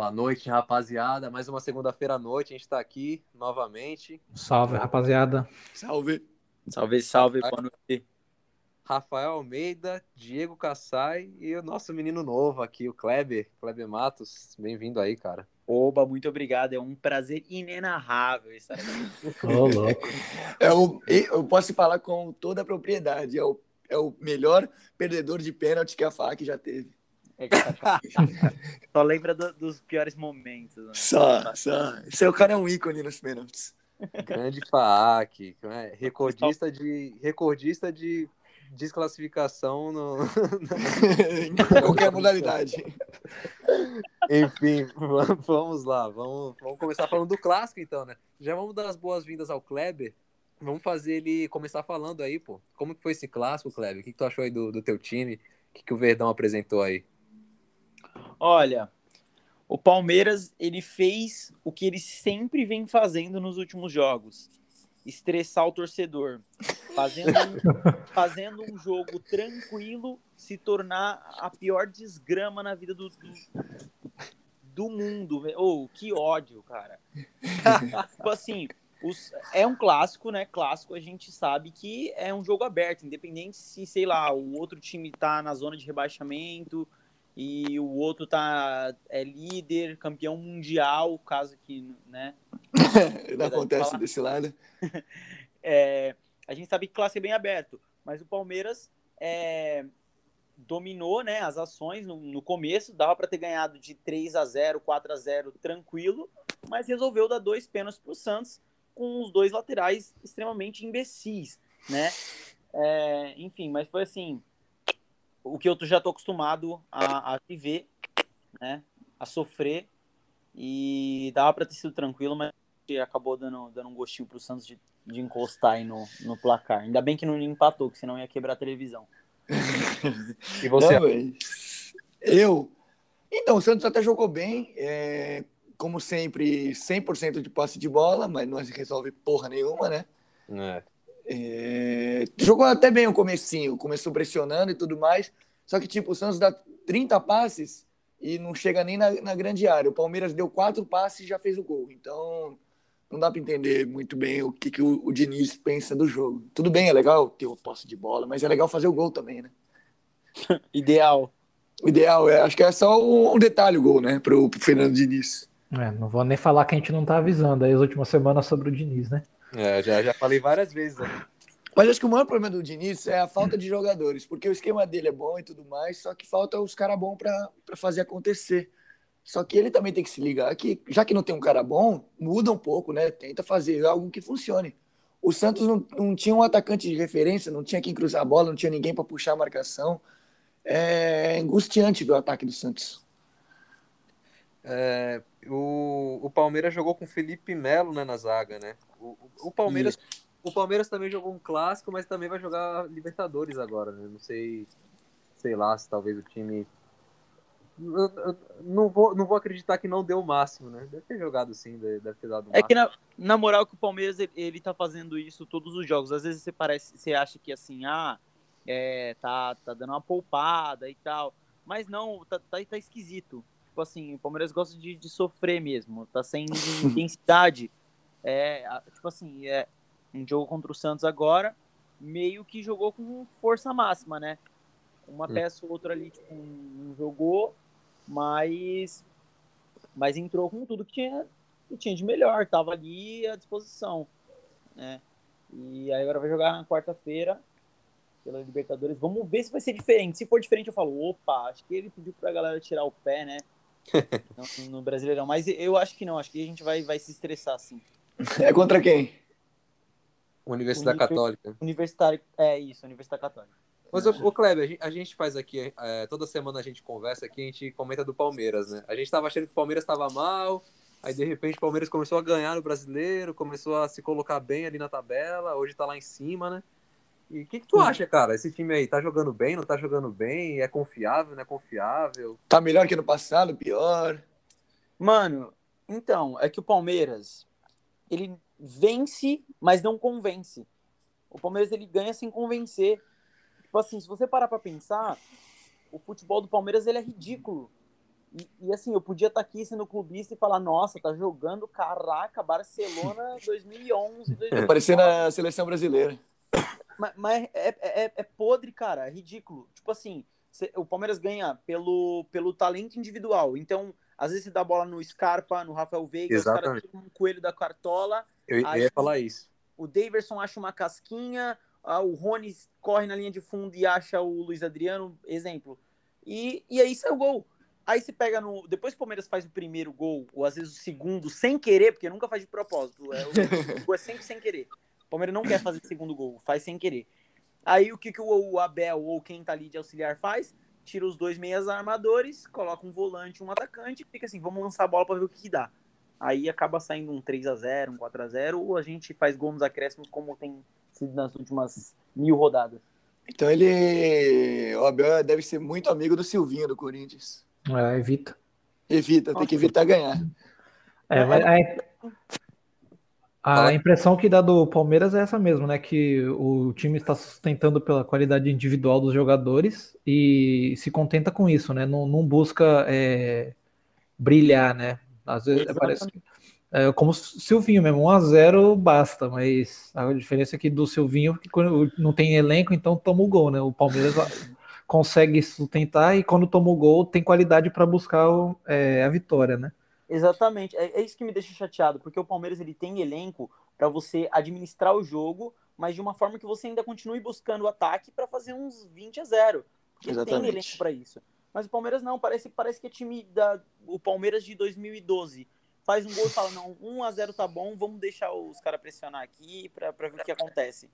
Boa noite, rapaziada. Mais uma segunda-feira à noite, a gente está aqui novamente. Salve, rapaziada. Salve. Salve, salve, boa noite. Rafael Almeida, Diego Cassai e o nosso menino novo aqui, o Kleber, Kleber Matos. Bem-vindo aí, cara. Oba, muito obrigado. É um prazer inenarrável estar aqui. Ô, louco. É o, eu posso falar com toda a propriedade. É o, é o melhor perdedor de pênalti que a FAC já teve. É só lembra do, dos piores momentos. Né? Só, só. Esse é o cara é um ícone nos pênaltis. Grande FAC, é? recordista de recordista de desclassificação no... em qualquer modalidade. Enfim, vamos lá, vamos, vamos começar falando do clássico então, né? Já vamos dar as boas-vindas ao Kleber. Vamos fazer ele começar falando aí, pô. Como que foi esse clássico, Kleber? O que, que tu achou aí do, do teu time? O que, que o Verdão apresentou aí? Olha, o Palmeiras ele fez o que ele sempre vem fazendo nos últimos jogos: estressar o torcedor, fazendo, fazendo um jogo tranquilo se tornar a pior desgrama na vida do, do, do mundo. Oh, que ódio, cara! tipo assim, os, é um clássico, né? Clássico, a gente sabe que é um jogo aberto, independente se, sei lá, o outro time tá na zona de rebaixamento e o outro tá é líder, campeão mundial, caso que, né? Não acontece desse lado. é, a gente sabe que classe é bem aberto, mas o Palmeiras é, dominou, né, as ações no, no começo, dava para ter ganhado de 3 a 0, 4 a 0 tranquilo, mas resolveu dar dois pênaltis para o Santos com os dois laterais extremamente imbecis, né? É, enfim, mas foi assim, o que eu já estou acostumado a, a, viver, né? A sofrer. E dava para ter sido tranquilo, mas acabou dando, dando um gostinho pro Santos de, de encostar aí no, no placar. Ainda bem que não empatou, que senão ia quebrar a televisão. e você? Não, eu. Então, o Santos até jogou bem. É, como sempre, 100% de posse de bola, mas não resolve porra nenhuma, né? É. É, jogou até bem o comecinho, começou pressionando e tudo mais. Só que, tipo, o Santos dá 30 passes e não chega nem na, na grande área. O Palmeiras deu quatro passes e já fez o gol. Então, não dá para entender muito bem o que, que o, o, Diniz pensa do jogo. Tudo bem, é legal ter o posse de bola, mas é legal fazer o gol também, né? Ideal. O ideal, é, acho que é só um, um detalhe o gol, né, pro, pro Fernando Diniz. É, não vou nem falar que a gente não tá avisando aí as últimas semanas sobre o Diniz, né? É, já, já falei várias vezes. Né? Mas acho que o maior problema do Diniz é a falta de jogadores, porque o esquema dele é bom e tudo mais, só que falta os caras bons para fazer acontecer. Só que ele também tem que se ligar que, já que não tem um cara bom, muda um pouco, né? Tenta fazer algo que funcione. O Santos não, não tinha um atacante de referência, não tinha quem cruzar a bola, não tinha ninguém para puxar a marcação. É angustiante ver o ataque do Santos. É, o, o Palmeiras jogou com Felipe Melo né, na zaga, né? O, o Palmeiras o Palmeiras também jogou um clássico, mas também vai jogar Libertadores agora, né? Não sei, sei lá, se talvez o time não vou, não vou acreditar que não deu o máximo, né? Deve ter jogado sim, deve ter dado o É que na, na moral que o Palmeiras ele, ele tá fazendo isso todos os jogos. Às vezes você parece, você acha que assim, ah, é, tá, tá dando uma poupada e tal. Mas não, tá, tá, tá esquisito. Tipo assim, o Palmeiras gosta de, de sofrer mesmo, tá sem intensidade. É, tipo assim, é, um jogo contra o Santos agora, meio que jogou com força máxima, né? Uma hum. peça ou outra ali tipo, não jogou, mas, mas entrou com tudo que tinha, que tinha de melhor, tava ali à disposição, né? E aí agora vai jogar na quarta-feira pela Libertadores. Vamos ver se vai ser diferente. Se for diferente, eu falo, opa, acho que ele pediu pra galera tirar o pé, né? no, no Brasileirão. Mas eu acho que não, acho que a gente vai, vai se estressar, sim. É contra quem? Universidade Católica. Universitário, é isso, Universidade Católica. Mas, o, o Kleber, a gente faz aqui, é, toda semana a gente conversa aqui, a gente comenta do Palmeiras, né? A gente tava achando que o Palmeiras estava mal, aí de repente o Palmeiras começou a ganhar no brasileiro, começou a se colocar bem ali na tabela, hoje tá lá em cima, né? E o que, que, tu acha, cara? Esse time aí tá jogando bem, não tá jogando bem? É confiável, não é confiável? Tá melhor que no passado, pior? Mano, então, é que o Palmeiras, ele vence, mas não convence. O Palmeiras ele ganha sem convencer. Tipo assim, se você parar para pensar, o futebol do Palmeiras ele é ridículo. E, e, assim, eu podia estar tá aqui sendo clubista e falar, nossa, tá jogando, caraca, Barcelona 2011, 2011. Parecendo a seleção brasileira. Mas, mas é, é, é, podre, cara, é ridículo. Tipo assim, o Palmeiras ganha pelo, pelo talento individual. Então, às vezes você dá bola no Scarpa, no Rafael Veiga, Exatamente. os caras tiram um coelho da cartola. Eu, eu ia falar isso. O Daverson acha uma casquinha, o Rony corre na linha de fundo e acha o Luiz Adriano, exemplo. E, e aí sai o gol. Aí você pega no. Depois que o Palmeiras faz o primeiro gol, ou às vezes o segundo, sem querer, porque nunca faz de propósito. É, o, o gol é sempre sem querer. O Palmeiras não quer fazer segundo gol, faz sem querer. Aí o que, que o, o Abel ou quem tá ali de auxiliar faz? Tira os dois meias armadores, coloca um volante, um atacante, fica assim, vamos lançar a bola para ver o que, que dá. Aí acaba saindo um 3 a 0 um 4 a 0 ou a gente faz gol nos acréscimos como tem sido nas últimas mil rodadas. Então ele. O Abel deve ser muito amigo do Silvinho do Corinthians. É, evita. Evita, tem que evitar ganhar. É, mas a impressão que dá do Palmeiras é essa mesmo, né? Que o time está sustentando pela qualidade individual dos jogadores e se contenta com isso, né? Não, não busca é, brilhar, né? Às vezes parece é, como o Silvinho mesmo, 1x0 basta, mas a diferença aqui do Silvinho é que quando não tem elenco, então toma o gol, né? O Palmeiras consegue sustentar e quando toma o gol tem qualidade para buscar é, a vitória, né? Exatamente, é, é, isso que me deixa chateado, porque o Palmeiras ele tem elenco para você administrar o jogo, mas de uma forma que você ainda continue buscando o ataque para fazer uns 20 a 0. Porque Exatamente. tem elenco para isso. Mas o Palmeiras não, parece, parece que é time da o Palmeiras de 2012 faz um gol e fala, não, 1 a 0 tá bom, vamos deixar os caras pressionar aqui para ver o que acontece.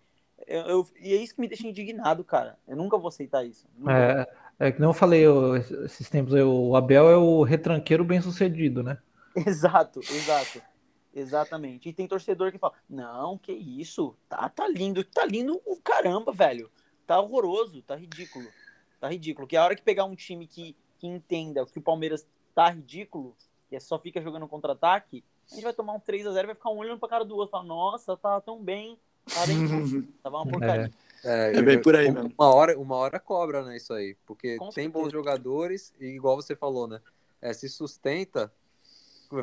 Eu, eu, e é isso que me deixa indignado, cara. Eu nunca vou aceitar isso. É, é que não eu falei eu, esses tempos, o Abel é o retranqueiro bem sucedido, né? Exato, exato. Exatamente. E tem torcedor que fala: Não, que isso? Tá, tá lindo, tá lindo o caramba, velho. Tá horroroso, tá ridículo. Tá ridículo. Que a hora que pegar um time que, que entenda que o Palmeiras tá ridículo, que é só fica jogando contra-ataque, a gente vai tomar um 3 a 0 vai ficar um olhando pra cara do outro, falar, nossa, tá tão bem, tá bem, tava uma porcaria. É, é, é bem por aí mesmo. Uma hora, uma hora cobra, né, isso aí, porque Com tem certeza. bons jogadores e igual você falou, né, é, se sustenta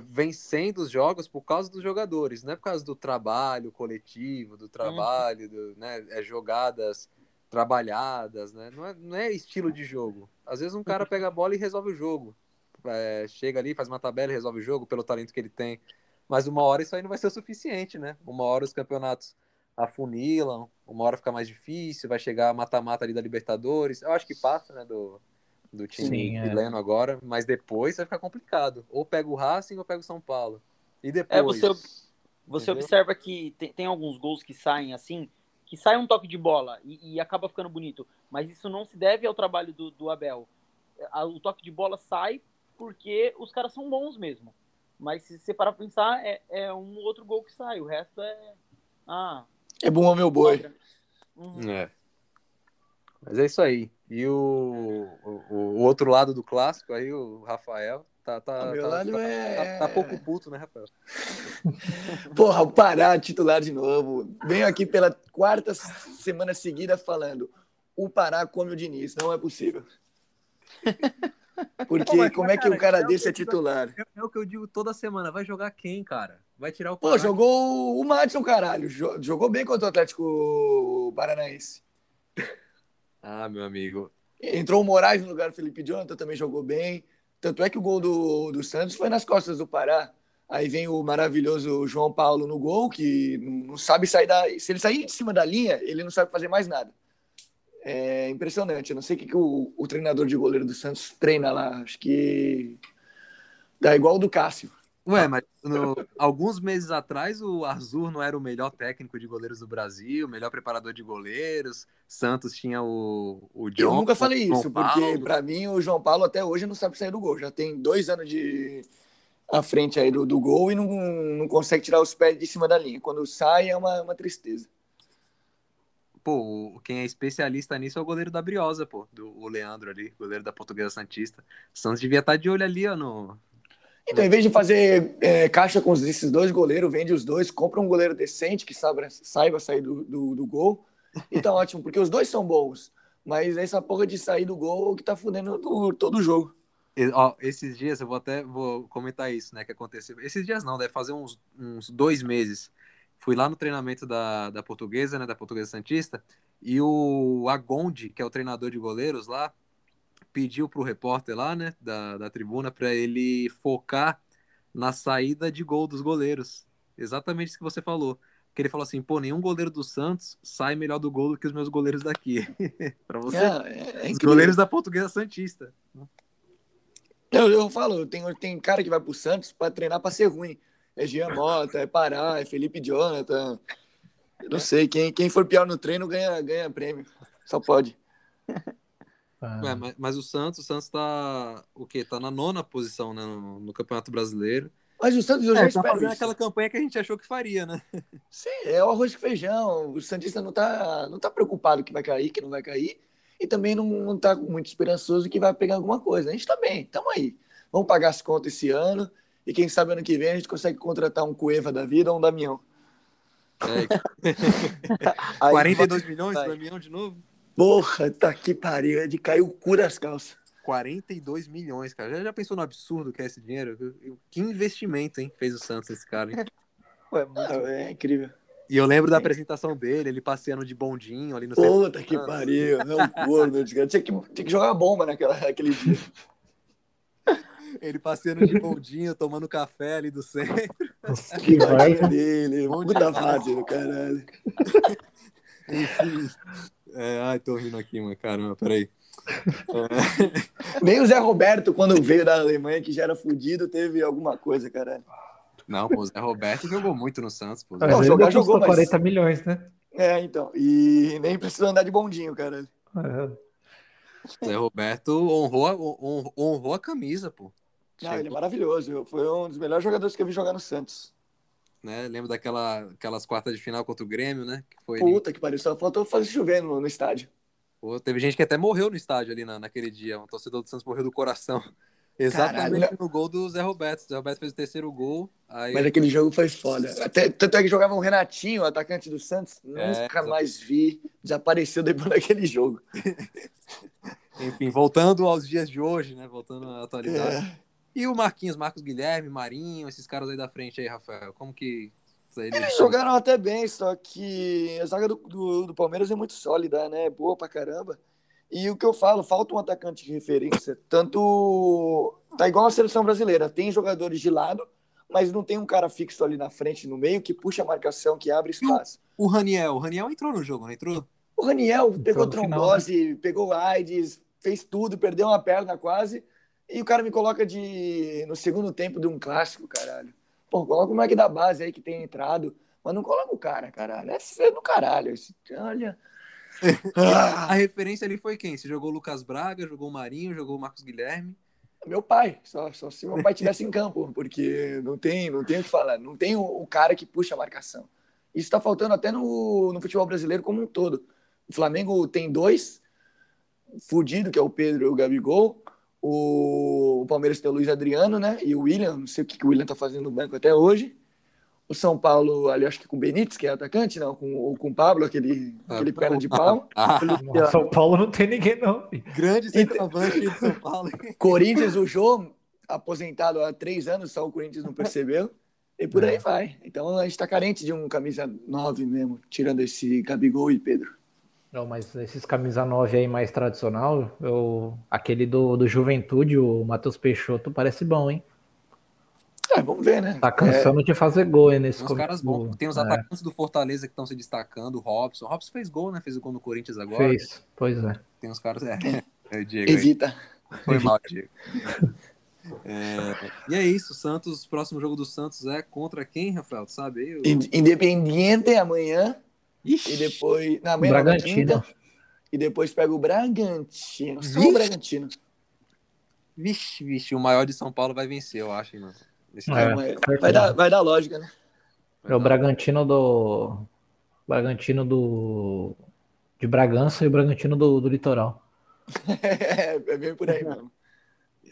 vencendo os jogos por causa dos jogadores, não é por causa do trabalho coletivo, do trabalho, do, né, é jogadas trabalhadas, né, não é, não é estilo de jogo. Às vezes um cara pega a bola e resolve o jogo, é, chega ali, faz uma tabela e resolve o jogo pelo talento que ele tem. Mas uma hora isso aí não vai ser o suficiente, né? Uma hora os campeonatos afunilam, uma hora fica mais difícil, vai chegar a mata-mata ali da Libertadores. Eu acho que passa, né, do, do time Sim, é. chileno é. agora, mas depois vai ficar complicado. Ou pega o Racing ou pega o São Paulo. E depois. É, você, você observa que tem, tem, alguns gols que saem assim, que sai um toque de bola e, e, acaba ficando bonito, mas isso não se deve ao trabalho do, do Abel. O toque de bola sai porque os caras são bons mesmo. Mas se você parar pra pensar, é, é um outro gol que sai. O resto é. Ah. É bom meu boi. Uhum. É. Mas é isso aí. E o, o, o, outro lado do clássico aí, o Rafael, tá, tá, meu tá, lado tá, é... tá, tá pouco puto, né, Rafael? Porra, o Pará titular de novo. Venho aqui pela quarta semana seguida falando: o Pará come o Diniz. Não é possível. Porque Pô, como é que cara, o cara é desse é titular? É, é, o que eu digo toda semana. Vai jogar quem, cara? Vai tirar o Pô, jogou o Madison, caralho. Jogou bem contra o Atlético Paranaense. Ah, meu amigo. Entrou o Moraes no lugar do Felipe Jonathan, também jogou bem. Tanto é que o gol do, do Santos foi nas costas do Pará. Aí vem o maravilhoso João Paulo no gol, que não sabe sair da. Se ele sair de cima da linha, ele não sabe fazer mais nada é impressionante. Eu não sei o que, que o, o, treinador de goleiro do Santos treina lá. Acho que dá igual o do Cássio. Ué, mas no, alguns meses atrás o Azur não era o melhor técnico de goleiros do Brasil, o melhor preparador de goleiros. Santos tinha o, o John. Eu nunca falei isso, porque para mim o João Paulo até hoje não sabe sair do gol. Já tem dois anos de à frente aí do, do gol e não, não consegue tirar os pés de cima da linha. Quando sai é uma, uma tristeza pô, quem é especialista nisso é o goleiro da Briosa, pô, do, o Leandro ali, goleiro da Portuguesa Santista. O Santos devia estar tá de olho ali, ó, no... Então, em vez de fazer é, caixa com esses dois goleiros, vende os dois, compra um goleiro decente que saiba, saiba sair do, do, do gol, e tá ótimo, porque os dois são bons, mas essa porra de sair do gol que tá fudendo todo o jogo. Ó, esses dias, eu vou até vou comentar isso, né, que aconteceu. Esses dias não, deve fazer uns, uns dois meses. Fui lá no treinamento da, da portuguesa, né, da portuguesa Santista, e o Agonde, que é o treinador de goleiros lá, pediu pro repórter lá, né, da, da tribuna, para ele focar na saída de gol dos goleiros. Exatamente isso que você falou. Que ele falou assim, pô, nenhum goleiro do Santos sai melhor do gol do que os meus goleiros daqui. para você, É, é os goleiros da portuguesa Santista. Eu, eu falo, tem, tem cara que vai pro Santos pra treinar pra ser ruim. É Jean Mota, é Pará, é Felipe Jonathan. Eu não sei, quem, quem for pior no treino ganha, ganha prêmio. Só pode. Ah, É, mas, mas o Santos, o Santos tá o quê? Tá na nona posição, né, no, no Campeonato Brasileiro. Mas o Santos eu já É, tá fazendo isso. aquela campanha que a gente achou que faria, né? Sim, é o arroz com feijão. O Santista não tá, não tá preocupado que vai cair, que não vai cair. E também não, não tá muito esperançoso que vai pegar alguma coisa. A gente tá bem, tamo aí. Vamos pagar as contas esse ano. E quem sabe ano que vem a gente consegue contratar um Cueva da vida ou um Damião. É, Aí, 42 milhões, vai. Damião de novo? Porra, tá que pariu. É de cair o cu das calças. 42 milhões, cara. Já, já pensou no absurdo que é esse dinheiro? Que investimento, hein? Fez o Santos esse cara, hein? Ué, muito... É incrível. E eu lembro da apresentação dele, ele passeando de bondinho ali no centro. Puta que pariu. É um corno. Tinha que, tinha que jogar bomba naquela, naquele dia. Ele passeando de bondinho, tomando café ali do centro. que vai. dele. Demais. fase do caralho. Enfim. É, ai, tô rindo aqui, mano. Caramba, peraí. É, Nem o Zé Roberto, quando veio da Alemanha, que já era fudido, teve alguma coisa, caralho. Não, pô, o Zé Roberto jogou muito no Santos, pô. Não, jogar, jogou, mas- 40 milhões, né? É, então. E nem precisou andar de bondinho, caralho. É. O Zé Roberto honrou a, hon- honrou a camisa, pô. Não, ele é maravilhoso. Foi um dos melhores jogadores que eu vi jogar no Santos. né? Lembro daquela, aquelas quartas de final contra o Grêmio, né? Que foi Puta que pariu. Só faltou fazer chover no, no estádio. Pô, teve gente que até morreu no estádio ali na, naquele dia. Um torcedor do Santos morreu do coração. Exatamente Caralho. no gol do Zé Roberto. O Zé Roberto fez o terceiro gol. Aí Mas aquele jogo foi foda. Até, tanto é que jogava um Renatinho, atacante do Santos. É, Nunca mais vi. Desapareceu depois daquele jogo. Enfim, voltando aos dias de hoje, né? Voltando à atualidade. É. E o Marquinhos, Marcos Guilherme, Marinho, esses caras aí da frente aí, Rafael. Como que. Eles, Eles jogaram até bem, só que a zaga do, do, do Palmeiras é muito sólida, né? Boa pra caramba. E o que eu falo, falta um atacante de referência. Tanto. Tá igual a seleção brasileira. Tem jogadores de lado, mas não tem um cara fixo ali na frente, no meio, que puxa a marcação, que abre espaço. O Raniel. O Raniel entrou no jogo, não entrou? O Raniel pegou no final, trombose, pegou AIDS, fez tudo, perdeu uma perna quase. E o cara me coloca de no segundo tempo de um clássico, caralho. Pô, coloca o moleque da base aí que tem entrado. Mas não coloca o cara, caralho. É feio do caralho. Esse, olha. A Ah, referência ali foi quem? Você jogou o Lucas Braga, jogou o Marinho, jogou o Marcos Guilherme. meu pai. Só, só se meu pai tivesse em campo, porque não tem, não tem o que falar. Não tem o, o cara que puxa a marcação. Isso tá faltando até no, no futebol brasileiro como um todo. O Flamengo tem dois fudido, que é o Pedro e o Gabigol. O, o Palmeiras tem o Luiz Adriano, né? E o William, não sei o que, que o William tá fazendo no banco até hoje. O São Paulo, ali acho que com o Benítez, que é atacante, não, com, ou com o Pablo, aquele, aquele perna de pau. Ah, No São Paulo não tem ninguém, não. grande centroavante de São Paulo. Corinthians, o Jô, aposentado há três anos, só o Corinthians não percebeu. E por aí vai. Então a gente tá carente de um camisa 9 mesmo, tirando esse Gabigol e Pedro. Não, mas esses camisa 9 aí mais tradicional, eu, aquele do, do Juventude, o Matheus Peixoto, parece bom, hein? É, vamos ver, né? Tá cansando de fazer gol aí nesse Tem uns caras bons. Tem os é, atacantes do Fortaleza que estão se destacando. O Robson. O Robson fez gol, né? Fez o gol no Corinthians agora. Fez, pois é. Tem uns caras. É, é o Diego. aí. Evita. Foi mal, Diego. É, e é isso, Santos. O próximo jogo do Santos é contra quem, Rafael? Tu sabe aí? In- Independiente amanhã Ixi, e depois. Na na Bragantino. quinta, e depois pega o Bragantino. Só o Bragantino. vixe, vixe. O maior de São Paulo vai vencer, eu acho, hein, mano. Esse É. Vai, vai dar, vai dar lógica, né? É o Bragantino do. Bragantino do. De Bragança e o Bragantino do, do Litoral. É, é bem por aí mesmo.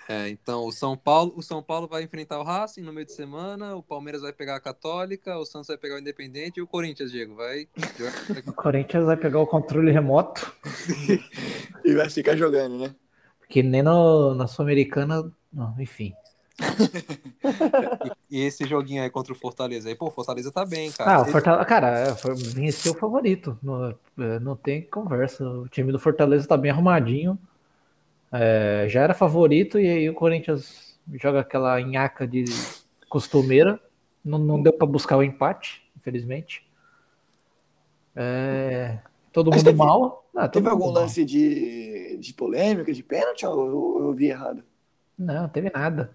É, então o São Paulo, o São Paulo vai enfrentar o Racing no meio de semana, o Palmeiras vai pegar a Católica, o Santos vai pegar o Independente e o Corinthians, Diego, vai O Corinthians vai pegar o controle remoto, E vai ficar jogando, né? Que nem no, na Sul-Americana, enfim. e, e, esse joguinho aí contra o Fortaleza aí, pô, o Fortaleza tá bem, cara. Ah, o Fortaleza, cara, venceu o favorito. Não, é, não tem conversa. O time do Fortaleza tá bem arrumadinho. É, já era favorito e aí o Corinthians joga aquela nhaca de costumeira. Não, não deu para buscar o empate, infelizmente. É, todo Mas mundo teve, mal. Ah, teve algum mal. lance de, de polêmica, de pênalti, ou eu, eu vi errado? Não, teve nada.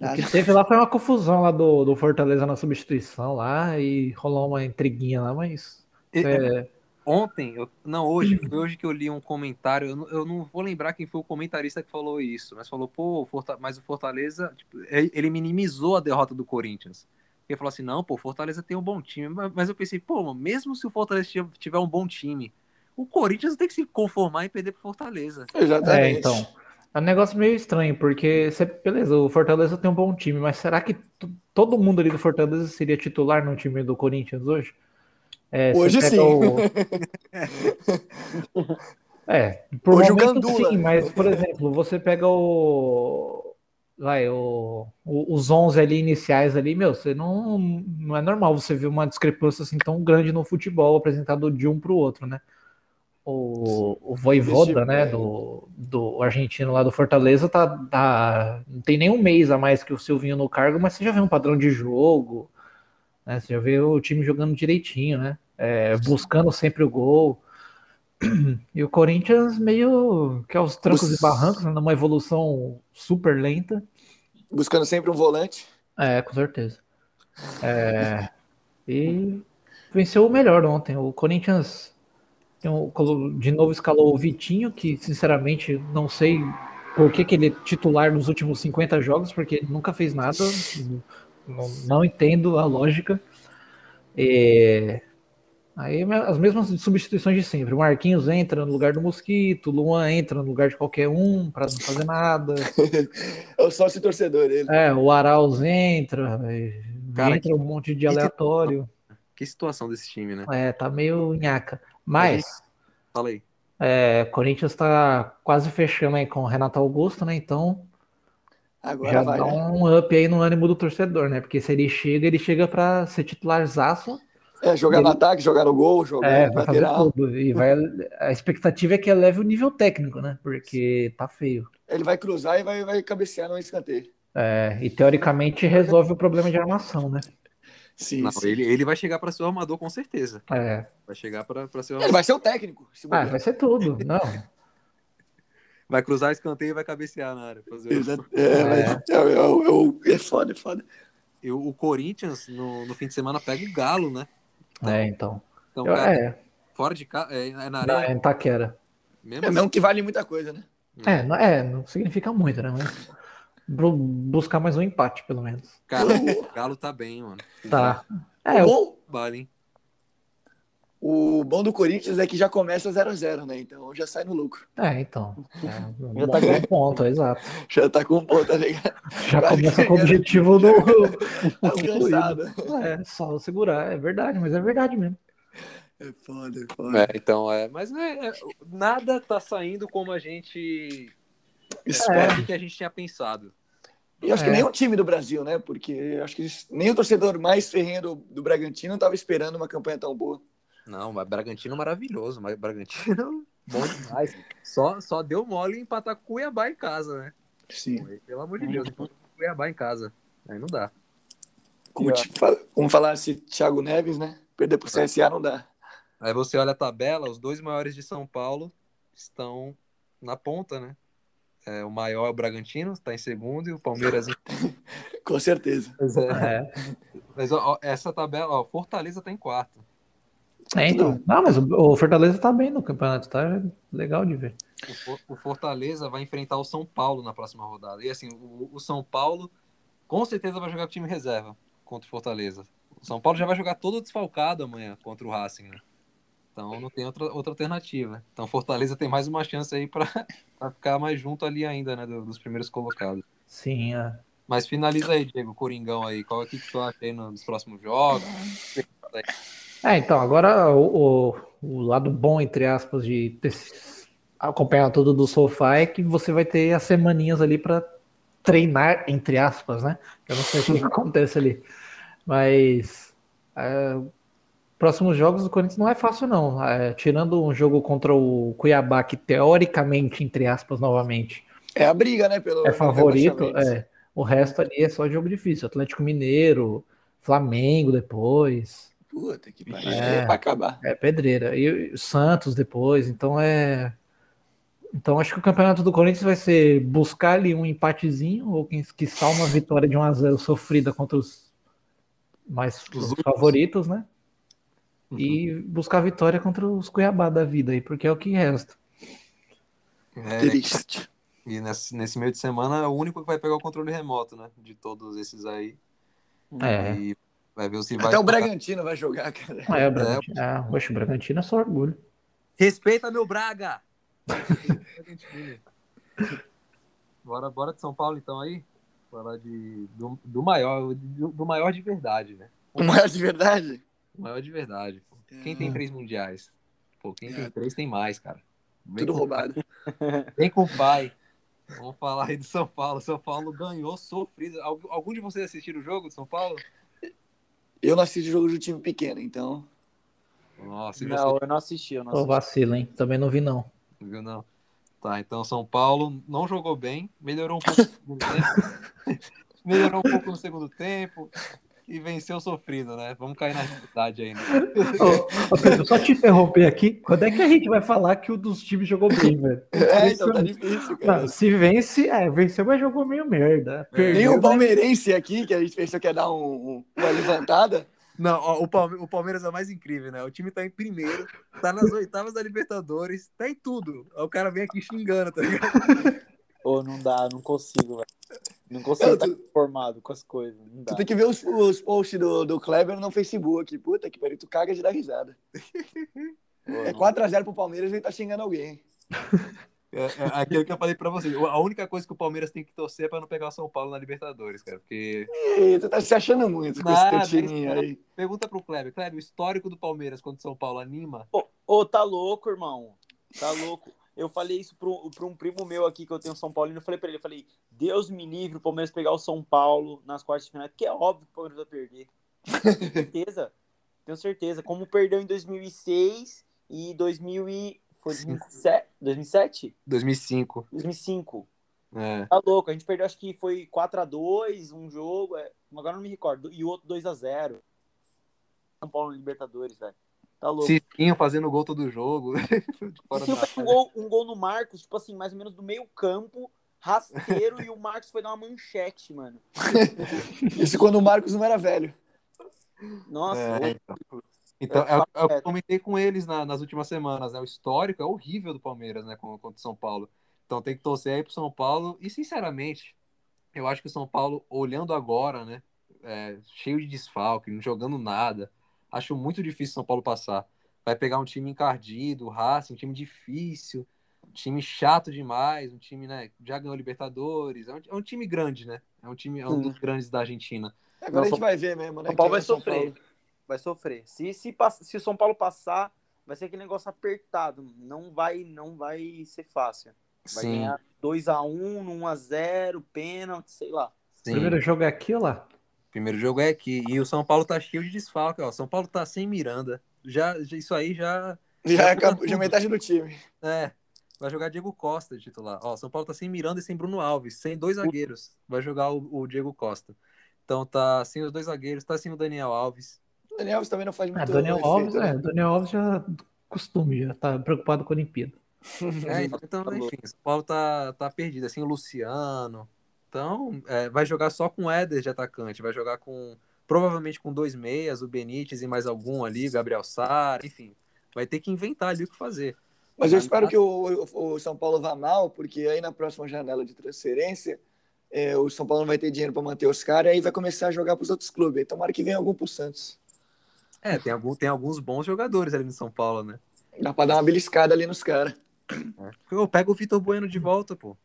O que teve lá foi uma confusão lá do, do Fortaleza na substituição lá e rolou uma intriguinha lá, mas. É... Ontem, eu, não, hoje, foi hoje que eu li um comentário. Eu não, eu não, vou lembrar quem foi o comentarista que falou isso, mas falou, pô, mas o Fortaleza, tipo, ele minimizou a derrota do Corinthians. Ele falou assim: não, pô, o Fortaleza tem um bom time. Mas eu pensei, pô, mesmo se o Fortaleza tiver um bom time, o Corinthians tem que se conformar e perder pro Fortaleza. Exatamente. É, então. É um negócio meio estranho, porque, beleza, o Fortaleza tem um bom time, mas será que todo mundo ali do Fortaleza seria titular no time do Corinthians hoje? É, hoje sim. O... é, por hoje momento, o sim, mas, por exemplo, você pega o vai, o, o, os 11 ali iniciais ali, meu, você não, não é normal você ver uma discrepância assim tão grande no futebol apresentado de um para o outro, né? O, o Voivoda, né, do, do argentino lá do Fortaleza, tá, tá, não tem nem um mês a mais que o Silvinho no cargo, mas você já vê um padrão de jogo, né? Você já vê o time jogando direitinho, né? É, buscando sempre o gol. E o Corinthians meio que aos trancos Bus... e barrancos, né, numa evolução super lenta. Buscando sempre um volante. É, com certeza. É, e venceu o melhor ontem. O Corinthians de novo escalou o Vitinho, que sinceramente não sei por que, que ele é titular nos últimos 50 jogos, porque ele nunca fez nada. Não, não entendo a lógica. É, Aí as mesmas substituições de sempre. O Marquinhos entra no lugar do Mosquito, o Luan entra no lugar de qualquer um para não fazer nada. é o sócio torcedor ele. É, o Arauz entra, Cara, entra um monte de aleatório. Que situação desse time, né? É, tá meio nhaca. Mas. Fala aí. É, Corinthians tá quase fechando aí com o Renato Augusto, né? Então. Agora já vai, dá né? um up aí no ânimo do torcedor, né? Porque se ele chega, ele chega para ser titularzaço é, jogar ele... no ataque, jogar no gol, jogar é, no lateral. E vai, a expectativa é que eleve o nível técnico, né? Porque tá feio. Ele vai cruzar e vai, vai cabecear no escanteio. É, e teoricamente resolve o problema de armação, né? Sim, Não, sim. Ele, ele vai chegar para ser o armador com certeza. É. Vai chegar para ser o armador. Ele vai ser o técnico. Ah, vai ser tudo. Não. Vai cruzar escanteio e vai cabecear na área. Fazer é, é, é, é, foda, é foda. Eu, o Corinthians, no, no fim de semana, pega o Galo, né? Então, é, então. Então, cara, é. fora de casa, é, é, na areia. Não, é em Taquera. Mesmo, é, mesmo que vale muita coisa, né? É, não, é, não significa muito, né? Mas buscar mais um empate, pelo menos. Cara, o Galo tá bem, mano. Tá. É, o vale, hein? O bom do Corinthians é que já começa 0x0, né? Então já sai no lucro. É, então. É, já tá com um ponto, exato. Já tá com um ponto, tá ligado? Já Vai começa com o objetivo do. Alcançado. é, só segurar. É verdade, mas é verdade mesmo. É foda, é foda. É, então, é. Mas é, é, nada tá saindo como a gente espera é. que a gente tinha pensado. E acho é. que nem o time do Brasil, né? Porque acho que nem o torcedor mais ferrenho do, do Bragantino estava esperando uma campanha tão boa. Não, mas Bragantino maravilhoso, mas Bragantino bom demais. só, só deu mole empatar com Cuiabá em casa, né? Sim. Pelo amor de Deus, empatar com Cuiabá em casa. Aí não dá. Como, como falasse Thiago Neves, né? Perder pro CSA não dá. Aí você olha a tabela, os dois maiores de São Paulo estão na ponta, né? É, o maior é o Bragantino, está em segundo, e o Palmeiras. Com certeza. É. É. Mas ó, essa tabela, ó, Fortaleza está em quarto. É, então. Não, mas o Fortaleza tá bem no campeonato, tá legal de ver. O Fortaleza vai enfrentar o São Paulo na próxima rodada. E assim, o, São Paulo com certeza vai jogar com time reserva contra o Fortaleza. O São Paulo já vai jogar todo desfalcado amanhã contra o Racing, né? Então não tem outra, outra alternativa. Então Fortaleza tem mais uma chance aí para ficar mais junto ali ainda, né? Dos primeiros colocados. Sim, é. Mas finaliza aí, Diego, Coringão aí. Qual é que tu acha aí nos próximos jogos? É, então, agora o, o, o, lado bom, entre aspas, de ter acompanhar tudo do sofá é que você vai ter as semaninhas ali para treinar, entre aspas, né? Eu não sei o que acontece ali. Mas é, próximos jogos do Corinthians não é fácil, não. É, tirando um jogo contra o Cuiabá, que teoricamente, entre aspas, novamente. É a briga, né? Pelo, é favorito. É, o resto ali é só jogo difícil. Atlético Mineiro, Flamengo depois. Puta que pariu. É, é pra acabar. É pedreira. E o Santos depois. Então é. Então acho que o campeonato do Corinthians vai ser buscar ali um empatezinho, ou quem uma vitória de 1x0 sofrida contra os mais os favoritos, né? Uhum. E buscar vitória contra os Cuiabá da vida aí, porque é o que resta. É, Triste. E nesse, nesse meio de semana, o único que vai pegar o controle remoto, né? De todos esses aí. É. E vai ver se vai. Até o Bragantino vai jogar, cara. É, o Bragantino. É, ah, o Bragantino é só orgulho. Respeita meu Braga! bora, bora de São Paulo, então, aí. Falar de, do, do maior, do, do, maior de verdade, né? O maior de verdade? O maior de verdade. Pô. Quem tem três mundiais? Pô, quem tem três tem mais, cara. Vem Tudo roubado. Vem com o pai. Vamos falar aí do São Paulo. São Paulo ganhou sofrido. Algum de vocês assistiram o jogo do São Paulo? Eu não assisti jogo de time pequeno, então. Nossa, não, você... eu não assisti. Eu não assisti. Ô, vacilo, hein? Também não vi, não. Não viu, não? Tá, então São Paulo não jogou bem, melhorou um pouco no segundo tempo. melhorou um pouco no segundo tempo e venceu sofrido, né? Vamos cair na realidade ainda. Ô, ô Pedro, só te interromper aqui. Quando é que a gente vai falar que o dos times jogou bem, velho? É, então tá difícil, cara. Não, se vence, é, venceu, mas jogou meio merda. Perdeu, Tem o palmeirense aqui, que a gente pensou que ia dar um, uma levantada. Não, ó, o, Palme o Palmeiras é o mais incrível, né? O time tá em primeiro, tá nas oitavas da Libertadores, tá em tudo. O cara vem aqui xingando, tá ligado? Pô, não dá, não consigo, velho. Não consigo estar tu... formado com as coisas. Tu tem que ver os, os posts do, do Kleber no Facebook. Puta que pariu, tu caga de dar risada. Pô, é 4x0 pro Palmeiras e ele tá xingando alguém. É, é aquilo que eu falei pra vocês. A única coisa que o Palmeiras tem que torcer é pra não pegar o São Paulo na Libertadores, cara. Porque. Ih, tu tá se achando muito com Nada, esse teu aí. Pergunta pro Kleber. Kleber, o histórico do Palmeiras contra o São Paulo anima? Ô, oh, oh, tá louco, irmão. Tá louco. Eu falei isso para um primo meu aqui que eu tenho São Paulo, e eu falei para ele, eu falei, Deus me livre o Palmeiras pegar o São Paulo nas quartas de final, porque é óbvio que o Palmeiras vai perder. Tenho certeza. Tenho certeza. Como perdeu em 2006 e 2000 e... Foi 2007? 2007? 2005. 2005. É. Tá louco, a gente perdeu, acho que foi 4x2 um jogo, é... agora não me recordo, e o outro 2x0. São Paulo Libertadores, velho. Tá louco. Cicinho fazendo gol todo jogo. Cicinho fez um gol, um gol no Marcos, tipo assim, mais ou menos do meio campo, rasteiro, e o Marcos foi dar uma manchete, mano. Isso quando o Marcos não era velho. Nossa, é, então, então é, é, eu comentei com eles na, nas últimas semanas, né? O histórico é horrível do Palmeiras, né? Contra o São Paulo. Então tem que torcer aí pro São Paulo. E, sinceramente, eu acho que o São Paulo, olhando agora, né? É, cheio de desfalque, não jogando nada acho muito difícil São Paulo passar. Vai pegar um time encardido, Racing, um time difícil, um time chato demais, um time, né, já ganhou Libertadores, é um, é um time grande, né? É um time, é um dos grandes da Argentina. Agora a gente vai ver mesmo, né? São Paulo vai sofrer. Paulo. Vai sofrer. Se, se, se o São Paulo passar, vai ser aquele negócio apertado. Não vai, não vai ser fácil. Vai Sim. ganhar 2x1, 1x0, pênalti, sei lá. Sim. Primeiro jogo é aqui ou lá? Primeiro jogo é aqui. E o São Paulo tá cheio de desfalque, ó. São Paulo tá sem Miranda. Já, isso aí já. Já, acabou, já é metade do time. É. Vai jogar Diego Costa de titular. Ó, São Paulo tá sem Miranda e sem Bruno Alves, sem dois zagueiros. Vai jogar o, o Diego Costa. Então tá sem os dois zagueiros, tá sem o Daniel Alves. O Daniel Alves também não faz muito. É, Daniel Alves, né? é, Daniel Alves já costume, já tá preocupado com a Olimpíada. É, então, tá enfim, São Paulo tá, tá perdido. Assim, o Luciano, então, é, vai jogar só com o Éder de atacante, vai jogar com provavelmente com dois meias, o Benítez e mais algum ali, Gabriel Sara, enfim, vai ter que inventar ali o que fazer. Mas eu espero que o, o São Paulo vá mal, porque aí na próxima janela de transferência, é, o São Paulo não vai ter dinheiro para manter os caras, e aí vai começar a jogar para os outros clubes. Aí tomara que venha algum para o Santos. É, tem, algum, tem alguns bons jogadores ali no São Paulo, né? Dá para dar uma beliscada ali nos caras. É. Eu pego o Vitor Bueno de volta, pô.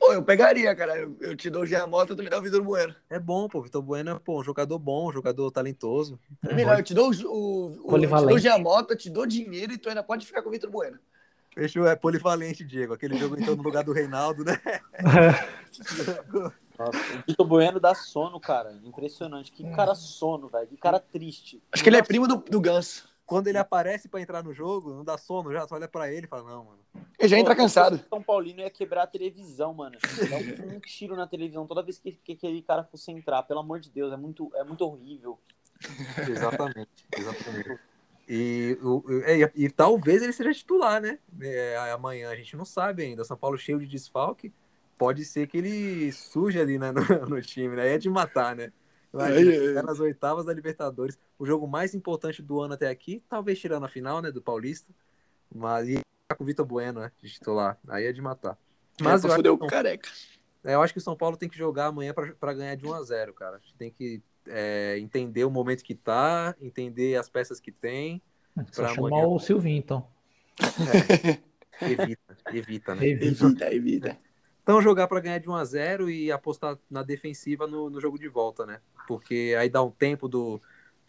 Pô, eu pegaria, cara. Eu, eu te dou o Giamota, tu me dá o Vitor Bueno. É bom, pô. Vitor Bueno é pô, um jogador bom, um jogador talentoso. É melhor, eu te dou o, o, o, te dou te dou dinheiro e tu ainda pode ficar com o Vitor Bueno. Fechou, é polivalente, Diego. Aquele jogo entrou no lugar do Reinaldo, né? Nossa, o Vitor Bueno dá sono, cara. Impressionante. Que cara sono, velho. Que cara triste. Acho que ele é primo do, do Ganso. Quando ele aparece pra entrar no jogo, não dá sono já, tu olha pra ele e fala, não, mano. Ele já entra Pô, cansado. São Paulino ia quebrar a televisão, mano. Dá um, um tiro na televisão toda vez que, que aquele cara fosse entrar. Pelo amor de Deus, é muito, é muito horrível. Exatamente, exatamente. E, o, é, e, e talvez ele seja titular, né? É, amanhã a gente não sabe ainda. São Paulo cheio de desfalque. Pode ser que ele surja ali né, no, no time, né? Aí é de matar, né? Imagina, nas oitavas da Libertadores. O jogo mais importante do ano até aqui, talvez tirando a final, né? Do Paulista. Mas com o Vitor Bueno, né? De titular. Aí é de matar. Mas Mas eu acho, que, o careca. é, eu acho que o São Paulo tem que jogar amanhã pra pra ganhar de 1 a 0 cara. A gente tem que é, entender o momento que tá, entender as peças que tem. Só Pra chamar amanhã. o Silvinho, então. Evita, evita, né? Evita. Evita, evita. Então jogar para ganhar de 1 a 0 e apostar na defensiva no, no jogo de volta, né? Porque aí dá um tempo do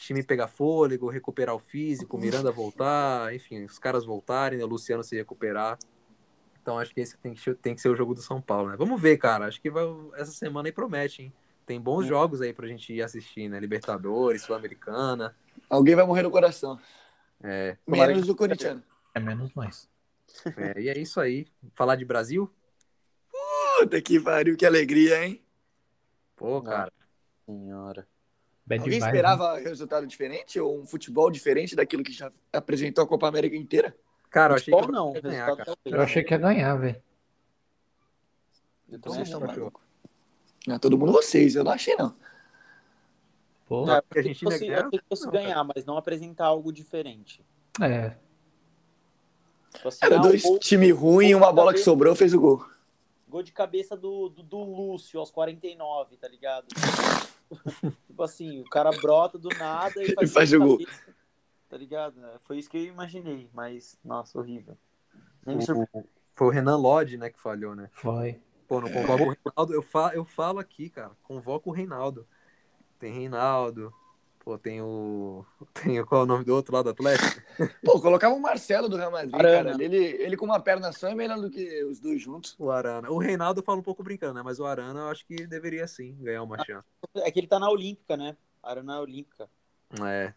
time pegar fôlego, recuperar o físico, Miranda voltar, enfim, os caras voltarem, né? o Luciano se recuperar. Então acho que esse tem que, tem que ser o jogo do São Paulo, né? Vamos ver, cara. Acho que vai, essa semana aí promete, hein? Tem bons jogos aí pra gente ir assistir, né? Libertadores, Sul-Americana. Alguém vai morrer no coração. É, Menos o corintiano. É menos nós. é, e é isso aí. Falar de Brasil? Puta que pariu, que alegria, hein? Pô, cara. Senhora. Bad Alguém esperava resultado diferente ou um futebol diferente daquilo que já apresentou a Copa América inteira? Cara, eu achei que não, ia ganhar, cara. né? Eu achei que ia ganhar, velho. Eu Vocês estão acho. malucos. Não, todo mundo vocês, eu não achei não. Pô, Não, eu Porque a gente que fosse, ganhar? eu fosse Não, ganhar, mas não apresentar algo diferente. é. Tipo assim, Era ah, dois gol, time ruim e uma bola que sobrou fez o gol. gol de cabeça do, do, do Lúcio aos 49, tá ligado? tipo assim, o cara brota do nada e faz, E faz gol. Tá ligado? Foi isso que eu imaginei, mas, nossa, horrível. O-. Foi o Renan Lodge, né, que falhou, né? Foi. Pô, não convoca o Reinaldo. Eu falo, eu falo aqui, cara. Convoca o Reinaldo. Tem Reinaldo. Pô, tem o. Tem o- qual é o nome do outro lado do Atlético? Pô, colocava o Marcelo do Real Madrid, Arana. cara. Ele, ele com uma perna só é melhor do que os dois juntos. O Arana. O Reinaldo eu falo um pouco brincando, né? Mas o Arana eu acho que deveria sim ganhar uma chance. É que ele tá na Olímpica, né? Arana Olímpica. É.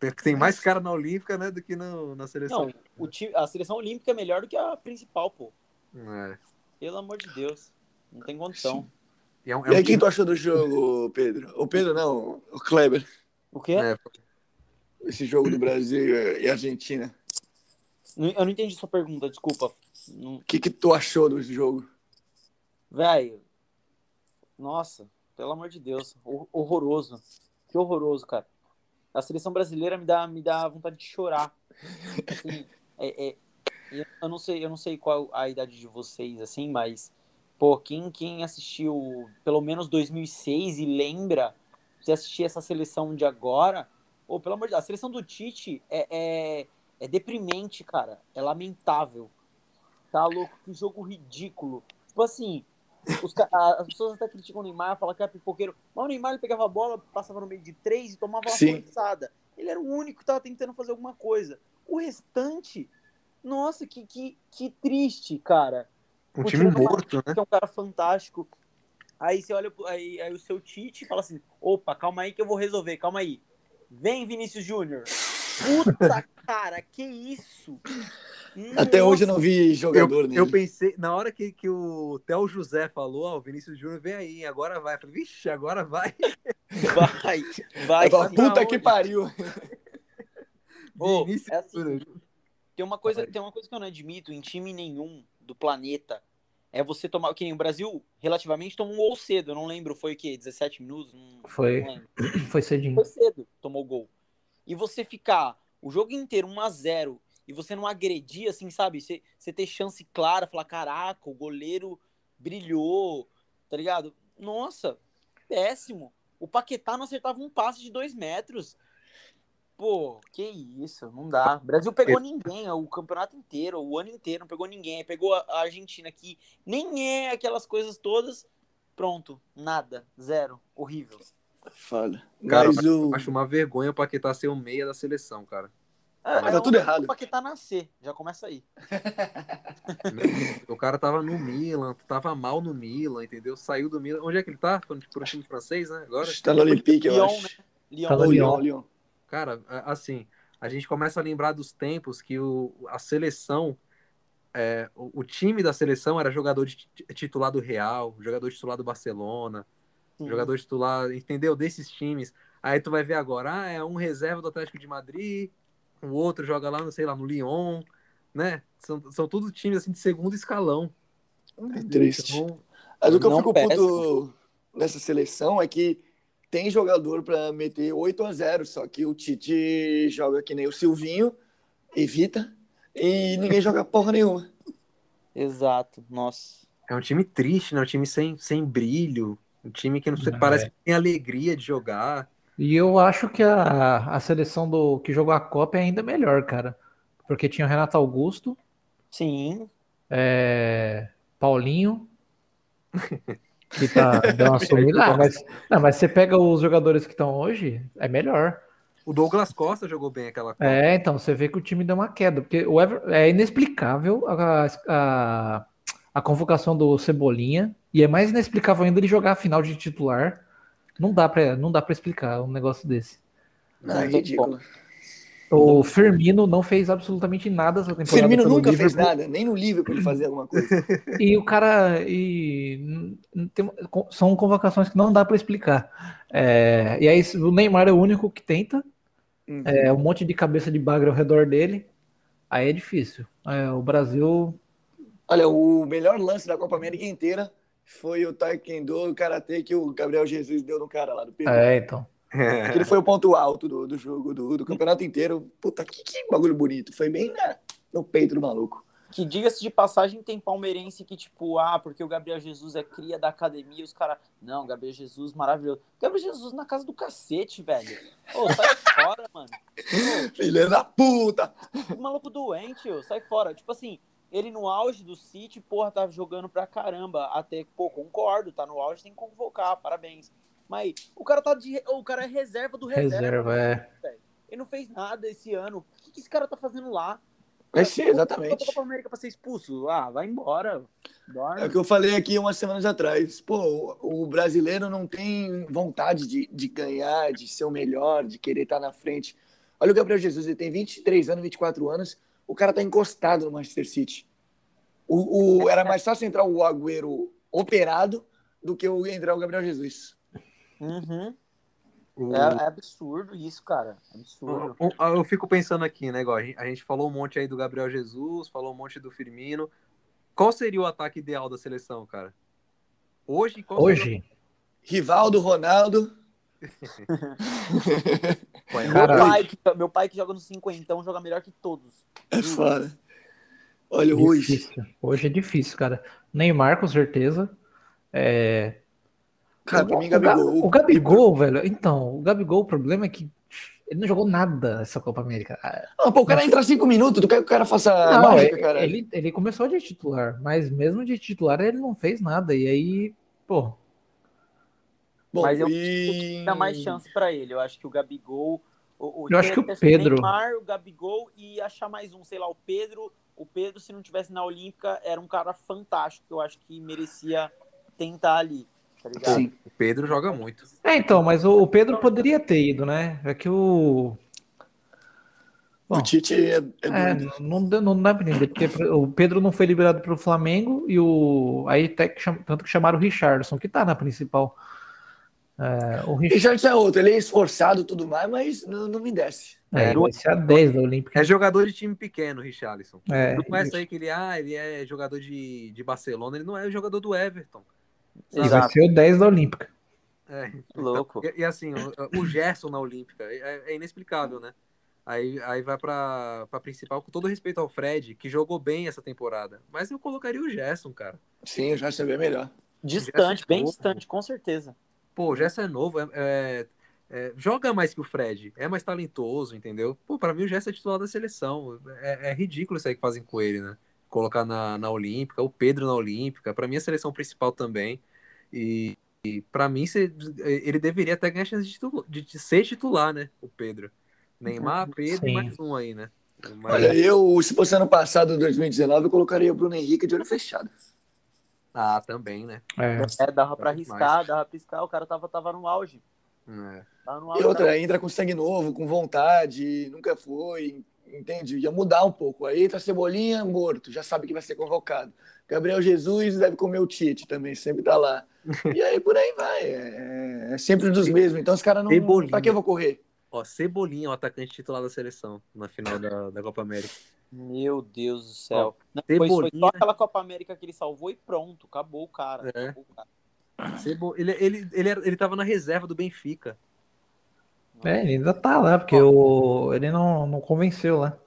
Tem, tem mais cara na Olímpica, né, do que no, na seleção. Não, o time, a seleção olímpica é melhor do que a principal, pô. É. Pelo amor de Deus. Não tem condição. E é um, é E um aí, quem tu achou do jogo, Pedro? O Pedro não, o Kleber. O quê? é, Esse jogo do Brasil e Argentina. Eu não entendi sua pergunta, desculpa. Não- O que, que tu achou do jogo? Velho. Nossa, pelo amor de Deus. hor- Horroroso. Que horroroso, cara. A seleção brasileira me dá, me dá vontade de chorar. Assim, é, é- eu não sei, eu não sei qual a idade de vocês, assim, mas pô, quem, quem assistiu pelo menos 2006 e lembra de assistir essa seleção de agora, ou pelo amor de Deus, a seleção do Tite é, é, é deprimente, cara. É lamentável. Tá louco? Que jogo ridículo. Tipo assim, os as pessoas até criticam o Neymar, falam que é pipoqueiro. Mas o Neymar ele pegava a bola, passava no meio de três e tomava uma forçada. Ele era o único que tava tentando fazer alguma coisa. O restante, nossa, que, que, que triste, cara. Um time morto, né? Que é um cara fantástico. Aí você olha, aí, aí o seu Tite e fala assim: opa, calma aí que eu vou resolver, calma aí. Vem, Vinícius Júnior. Puta, cara, que isso? Até hoje eu não Nossa, vi jogador Eu, nele. eu pensei, na hora que, que o Theo José falou, ó, o Vinícius Júnior vem aí, agora vai. Eu falei, vixe, agora vai. Vai, vai. Falo. Puta que pariu. Ô, Vinícius é assim, Júnior. Tem uma, coisa, Vai. tem uma coisa que eu não admito em time nenhum do planeta. É você tomar. Que nem o Brasil, relativamente, tomou um gol cedo. Eu não lembro, foi o quê? 17 minutos? Não, Foi. não. Foi cedinho. Foi cedo, tomou gol. E você ficar o jogo inteiro 1 a 0 e você não agredir, assim, sabe? Você, você ter chance clara, falar, caraca, o goleiro brilhou, tá ligado? Nossa, péssimo. O Paquetá não acertava um passe de dois metros. Pô, que isso, não dá. O Brasil pegou ninguém o campeonato inteiro, o ano inteiro, não pegou ninguém. Aí pegou a Argentina, que nem é aquelas coisas todas. Pronto, nada, zero, horrível. Foda. Cara, Mas o... Acho uma vergonha o Paquetá ser o meia da seleção, cara. É, Mas tá tudo errado. O Paquetá nascer, já começa aí. o cara tava no Milan, tava mal no Milan, entendeu? Saiu do Milan. Onde é que ele tá? Pro time francês, né? Agora? Está no Olympique, eu Lyon, acho. né? Lyon. Tá no. Lyon, Lyon. Cara, assim, a gente começa a lembrar dos tempos que o, a seleção, é, o, o time da seleção era jogador de, ti- titular do Real, jogador titular do Barcelona, Sim. jogador titular, entendeu? Desses times. Aí tu vai ver agora, ah, é um reserva do Atlético de Madrid, o outro joga lá, não sei lá, no Lyon, né? São, são tudo times assim de segundo escalão. É triste. Então, Mas o que eu fico puto nessa seleção é que tem jogador pra meter 8 a 0 só que o Tite joga que nem o Silvinho, evita, e ninguém joga porra nenhuma. Exato, nossa. é um time triste, né? Um time sem, sem brilho, um time que não É. parece que tem alegria de jogar. E eu acho que a, a seleção do que jogou a Copa é ainda melhor, cara. Porque tinha o Renato Augusto, Sim, é, Paulinho, que tá deu uma sumida. Ah, mas, não, mas você pega os jogadores que estão hoje, é melhor. O Douglas Costa jogou bem aquela Copa. É, então, você vê que o time deu uma queda, porque o Ever, é inexplicável a, a, a convocação do Cebolinha, e é mais inexplicável ainda ele jogar a final de titular. Não dá pra, não dá pra explicar um negócio desse. Não, é tem ridículo. O Firmino não fez absolutamente nada essa temporada. Firmino nunca fez Liverpool. nada, nem no Liverpool ele fazia alguma coisa. E o cara. E, tem- são convocações que não dá pra explicar. É, e aí o Neymar é o único que tenta. Uhum. É um monte de cabeça de bagre ao redor dele. Aí é difícil. É, o Brasil. Olha, o melhor lance da Copa América inteira foi o Taekwondo o Karatê que o Gabriel Jesus deu no cara lá do Peru. É, então. Aquele foi o ponto alto do, do jogo, do, do campeonato inteiro. Puta, que, que bagulho bonito. Foi bem na- no peito do maluco. que diga-se de passagem, tem palmeirense que, tipo, ah, porque o Gabriel Jesus é cria da academia, os caras. Não, Gabriel Jesus maravilhoso. Gabriel Jesus na casa do cacete, velho. Ô, sai fora, mano. Filha da puta! Ô, maluco doente, ô, sai fora. Tipo assim, ele no auge do City, porra, tava jogando pra caramba. Até, pô, concordo, tá no auge, tem que convocar, parabéns. Mas o cara tá de. O cara é reserva do reserva. Reserva, é. velho. Ele não fez nada esse ano. O que, que esse cara tá fazendo lá? Vai ser, exatamente. Copa América pra ser expulso. Ah, vai embora. Dorme. É o que eu falei aqui umas semanas atrás. Pô, o brasileiro não tem vontade de, de ganhar, de ser o melhor, de querer estar na frente. Olha o Gabriel Jesus, ele tem 23 anos, 24 anos, o cara tá encostado no Manchester City. O, o- era mais fácil entrar o Agüero operado do que o- entrar o Gabriel Jesus. Uhum. O- É, é absurdo isso, cara. Absurdo. o- o- eu fico pensando aqui, né, igual, a gente- a gente falou um monte aí do Gabriel Jesus, falou um monte do Firmino. Qual seria o ataque ideal da seleção, cara? Hoje? Qual seria Hoje, Rivaldo, Ronaldo. meu, pai, que, meu pai que joga no cinquentão joga melhor que todos. É foda. Olha, hoje. difícil. Hoje é difícil, cara. Neymar, com certeza. É, Cara, pra mim, o, Ga- Gabigol. o Gabigol, velho. Então, o Gabigol, o problema é que ele não jogou nada essa Copa América. Ah, Ah, pô, o cara entra cinco minutos, tu quer que o cara faça Não, mágica, é- cara? ele, ele começou de titular, mas mesmo de titular ele não fez nada. E aí, pô, Bom, Mas eu e... Dá mais chance pra ele. Eu acho que o Gabigol. O, Eu acho que o Pedro- Neymar, o Gabigol e achar mais um, sei lá, o Pedro. O Pedro, se não tivesse na Olímpica, era um cara fantástico. Eu acho que merecia tentar ali. Tá ligado? Sim. o Pedro joga muito. É, então, mas o, o Pedro poderia ter ido, né? É que o. Bom, O Tite é, é é, doido. não, dá- não dá pra entender, porque o Pedro não foi liberado pro Flamengo e o. Aí até que cham- tanto que chamaram o Richardson, que tá na principal. É, o O Richardson Richardson é outro, ele é esforçado e tudo mais, mas não, não me desce. é, vai ser a 10 da Olímpica. É jogador de time pequeno, Richarlison. É, Não é isso aí que ele, ah, ele é jogador de, de Barcelona, ele não é jogador do Everton. E vai ser o 10 da Olímpica. É, Louco. E, e assim, o, o Gerson na Olímpica é, é inexplicável, né? Aí, aí vai pra, pra principal, com todo respeito ao Fred, que jogou bem essa temporada. Mas eu colocaria o Gerson, cara. Sim, o Gerson é bem melhor. Distante, bem Novo. distante, com certeza. Pô, o Gerson é novo, é, é- é- joga mais que o Fred, é mais talentoso, entendeu? Pô, pra mim o Gerson é titular da seleção. É, é ridículo isso aí que fazem com ele, né? Colocar na, na Olímpica, o Pedro na Olímpica, pra mim é a seleção principal também. E, e para mim cê- ele deveria até ganhar a chance de, de- de ser titular, né? O Pedro. Neymar, Pedro e mais um aí, né? Mas... Olha, eu, se fosse ano passado, 2019, eu colocaria o Bruno Henrique de olho fechado. Ah, também, né? É, é dava pra arriscar, dava pra arriscar, o cara tava, tava no auge. É. Tava no auge e outra, entra com sangue novo, com vontade, nunca foi, entende? Ia mudar um pouco. Aí entra Cebolinha, morto, já sabe que vai ser convocado. Gabriel Jesus deve comer o Tite também, sempre tá lá. E aí por aí vai, é, é sempre dos mesmos. Então os caras não. Cebolinha. Pra que eu vou correr? Ó, Cebolinha, o atacante titular da seleção na final da, da Copa América. Meu Deus do céu. Ó, Não, Cebolinha... foi, só aquela Copa América que ele salvou e pronto, acabou o cara. É. Acabou o cara. Cebo... Ele, ele, ele, era, ele tava na reserva do Benfica. É, ele ainda tá lá, porque o... ele não, não convenceu lá.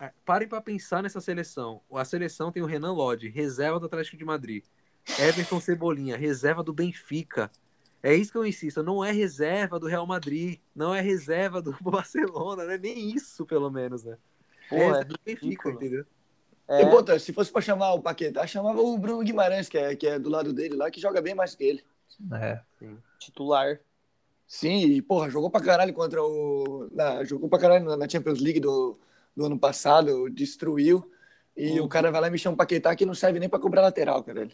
É, parem para pensar nessa seleção. A seleção tem o Renan Lodge, reserva do Atlético de Madrid. Everton Cebolinha, reserva do Benfica. É isso que eu insisto, não é reserva do Real Madrid, não é reserva do Barcelona, não é nem isso, pelo menos, né? Porra, é, é do Benfica, entendeu? É. E, se fosse para chamar o Paquetá, chamava o Bruno Guimarães, que é, que é do lado dele lá, que joga bem mais que ele. É. Sim. Titular. Sim, e, porra, jogou pra caralho contra o. Na, jogou pra caralho na Champions League do, do ano passado, destruiu. E uhum. o cara vai lá e me chama um Paquetá que não serve nem pra cobrar lateral, cara.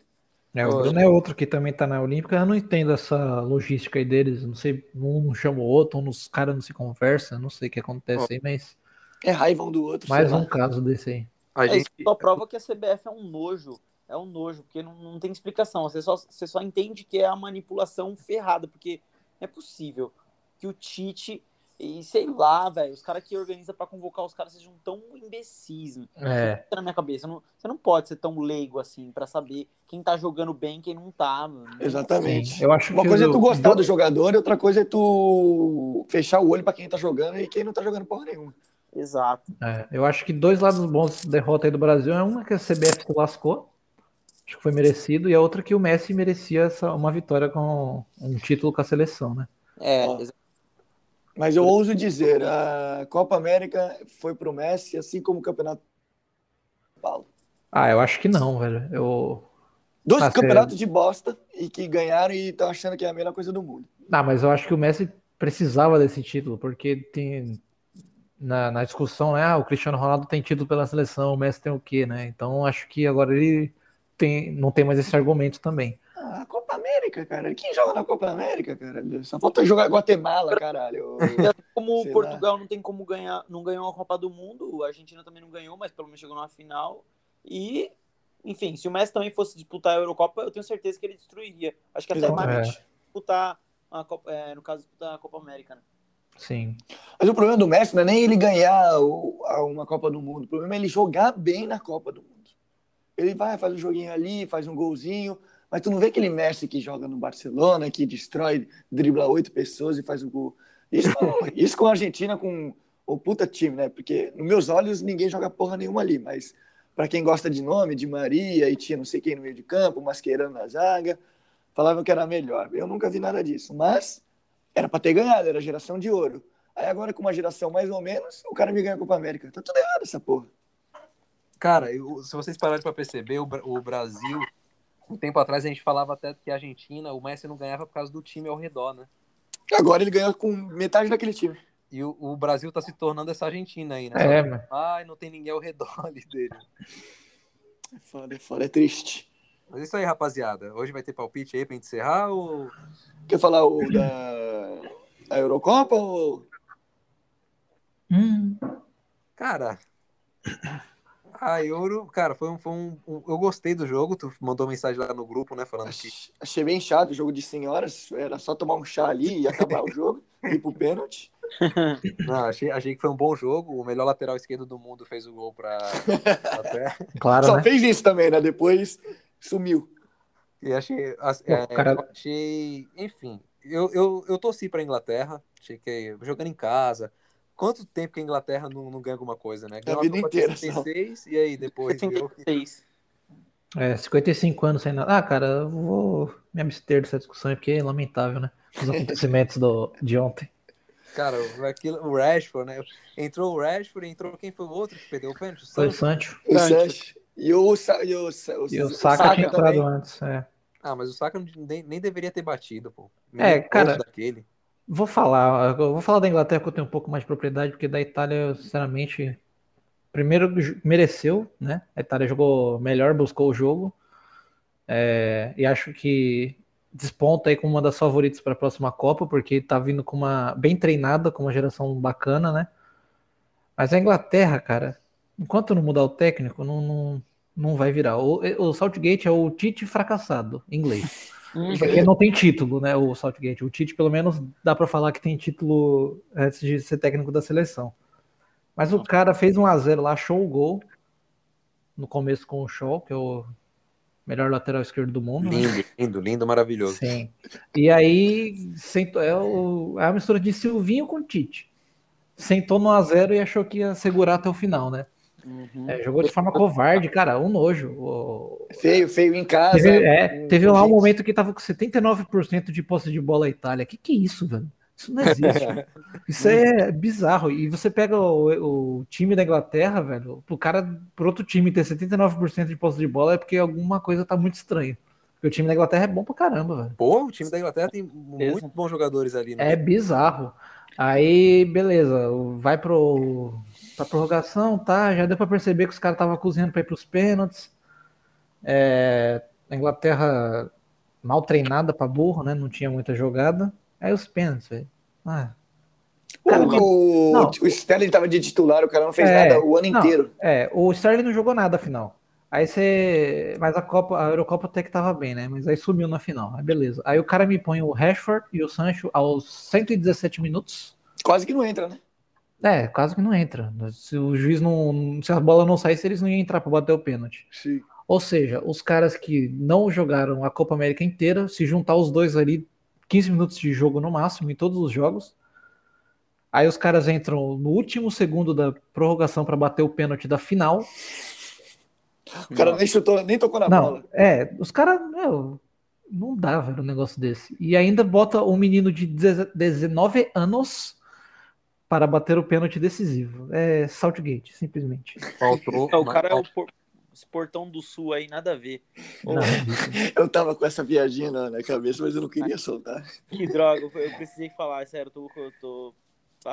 É, o Bruno é outro que também tá na Olímpica. Eu não entendo essa logística aí deles. Não sei, um não chama o outro, um os caras não se conversam. Não sei o que acontece aí, mas. É raiva um do outro. Mais um caso desse aí. A é, gente... Só prova que a CBF é um nojo. É um nojo, porque não, não tem explicação. Você só, você só entende que é a manipulação ferrada, porque não é possível que o Tite e sei lá, velho, os caras que organizam para convocar os caras sejam tão imbecis. É. Na minha cabeça. Não, você não pode ser tão leigo assim para saber quem tá jogando bem e quem não tá, mano. Exatamente. Eu acho Uma coisa é tu gostar do... do jogador e outra coisa é tu fechar o olho para quem tá jogando e quem não tá jogando porra nenhuma. Exato. É, eu acho que dois lados bons da derrota aí do Brasil é uma que a CBF se lascou, acho que foi merecido, e a outra que o Messi merecia essa, uma vitória com um título com a seleção, né? É, mas eu ouso dizer, a Copa América foi pro Messi, assim como o Campeonato Paulo. Ah, eu acho que não, velho. Eu... Dois ah, campeonatos de bosta e que ganharam e estão achando que é a melhor coisa do mundo. Não, mas eu acho que o Messi precisava desse título, porque tem na, na discussão, né? Ah, o Cristiano Ronaldo tem título pela seleção, o Messi tem o quê, né? Então acho que agora ele tem, não tem mais esse argumento também. Ah, Copa América, cara. Quem joga na Copa América, cara? Só falta jogar Guatemala, caralho. Como Sei Portugal lá. não tem como ganhar, não ganhou a Copa do Mundo, a Argentina também não ganhou, mas pelo menos chegou na final. E, enfim, se o Messi também fosse disputar a Eurocopa, eu tenho certeza que ele destruiria. Acho que até mais é. disputar a Copa, é, no caso, disputar a Copa América, né? Sim. Mas o problema do Messi não é nem ele ganhar uma Copa do Mundo, o problema é ele jogar bem na Copa do Mundo. Ele vai, faz um joguinho ali, faz um golzinho, mas tu não vê aquele Messi que joga no Barcelona, que destrói, dribla oito pessoas e faz o gol. Isso, isso com a Argentina, com o puta time, né? Porque, nos meus olhos, ninguém joga porra nenhuma ali, mas para quem gosta de nome, de Maria, e tinha não sei quem no meio de campo, Masqueirando na zaga, falavam que era melhor. Eu nunca vi nada disso, mas era para ter ganhado, era geração de ouro. Aí agora, com uma geração mais ou menos, o cara me ganha a Copa América. Tá tudo errado essa porra. Cara, eu, se vocês pararem para perceber, o, o Brasil um tempo atrás a gente falava até que a Argentina, o Messi não ganhava por causa do time ao redor, né? Agora ele ganhou com metade daquele time. E o, o Brasil tá se tornando essa Argentina aí, né? É, mano. Ai, não tem ninguém ao redor ali dele. É foda, é foda, é triste. Mas isso aí, rapaziada. Hoje vai ter palpite aí pra gente encerrar ou. Quer falar o da a Eurocopa ou. Hum. Cara, a Euro, cara, foi um, foi um, um, Eu gostei do jogo. Tu mandou mensagem lá no grupo, né? Falando que. Achei bem chato o jogo de senhoras. Era só tomar um chá ali e acabar o jogo, ir pro pênalti. Não, achei, achei que foi um bom jogo. O melhor lateral esquerdo do mundo fez o gol pra. Até. Claro. Só né? fez isso também, né? Depois sumiu. E achei. É, cara... achei. Enfim, eu, eu, eu torci pra Inglaterra. Achei que jogando em casa Quanto tempo que a Inglaterra não, não ganha alguma coisa, né? Ganhou a vida inteira. 56, e aí depois. 76. É, 55 anos sem nada. Ah, cara, eu vou me abster dessa discussão porque é lamentável, né? Os acontecimentos do, de ontem. Cara, aquilo, o Rashford, né? Entrou o Rashford, entrou quem foi o outro que perdeu o pênalti? Foi o Sancho. O Sancho. E o, e o, o, e o Saka, Saka tinha entrado antes, é. Ah, mas o Saka nem, nem deveria ter batido, pô. é, cara. Daquele. Vou falar, vou falar da Inglaterra que eu tenho um pouco mais de propriedade, porque da Itália, sinceramente, primeiro mereceu, né? A Itália jogou melhor, buscou o jogo. É, e acho que desponta aí como uma das favoritas para a próxima Copa, porque tá vindo com uma bem treinada, com uma geração bacana, né? Mas a Inglaterra, cara, enquanto não mudar o técnico, não, não, não vai virar. O, o Southgate é o Tite fracassado, em inglês. Uhum. Porque não tem título, né? O Southgate. O Tite, pelo menos, dá para falar que tem título antes de ser técnico da seleção. Mas o cara fez um a 0 lá, achou o gol no começo com o Shaw, que é o melhor lateral esquerdo do mundo. Né? Lindo, né? lindo, lindo, maravilhoso. Sim. E aí sentou, é, o, é a mistura de Silvinho com Tite. Sentou no a 0 e achou que ia segurar até o final, né? Uhum. É, jogou de forma covarde, cara, um nojo. O... Feio, feio em casa. Teve, é, teve lá um momento que tava com 79% de posse de bola a Itália. Que que é isso, velho? Isso não existe. Isso é bizarro. E você pega o, o, time da Inglaterra, velho, pro cara, pro outro time ter 79% de posse de bola é porque alguma coisa tá muito estranha. Porque o time da Inglaterra é bom pra caramba, velho. Pô, o time da Inglaterra tem muito bons jogadores ali, né? É bizarro. Aí, beleza, vai pro, pra prorrogação, tá? Já deu pra perceber que os caras estavam cozinhando pra ir pros pênaltis. É, a Inglaterra mal treinada pra burro, né? Não tinha muita jogada. Aí os pênaltis, velho. Ah. Cara, o, não, o Sterling tava de titular, o cara não fez é, nada o ano não, inteiro. É, o Sterling não jogou nada afinal. Aí você. Mas a Copa, a Eurocopa até que tava bem, né? Mas aí sumiu na final. Aí beleza. Aí o cara me põe o Rashford e o Sancho aos 117 minutos. Quase que não entra, né? É, quase que não entra. Se o juiz não. Se a bola não saísse, eles não iam entrar para bater o pênalti. Sim. Ou seja, os caras que não jogaram a Copa América inteira, se juntar os dois ali, 15 minutos de jogo no máximo em todos os jogos. Aí os caras entram no último segundo da prorrogação para bater o pênalti da final. O cara nem chutou, nem tocou na não, bola. É, os caras, não dá, velho, um negócio desse. E ainda bota um menino de 19 anos para bater o pênalti decisivo. É Saltgate, simplesmente. Faltou. É, o cara é o, esse portão do sul aí, nada a ver. Não, eu tava com essa viagem na, na, cabeça, mas eu não queria soltar. Que droga, eu precisei falar, sério, eu tô, eu tô...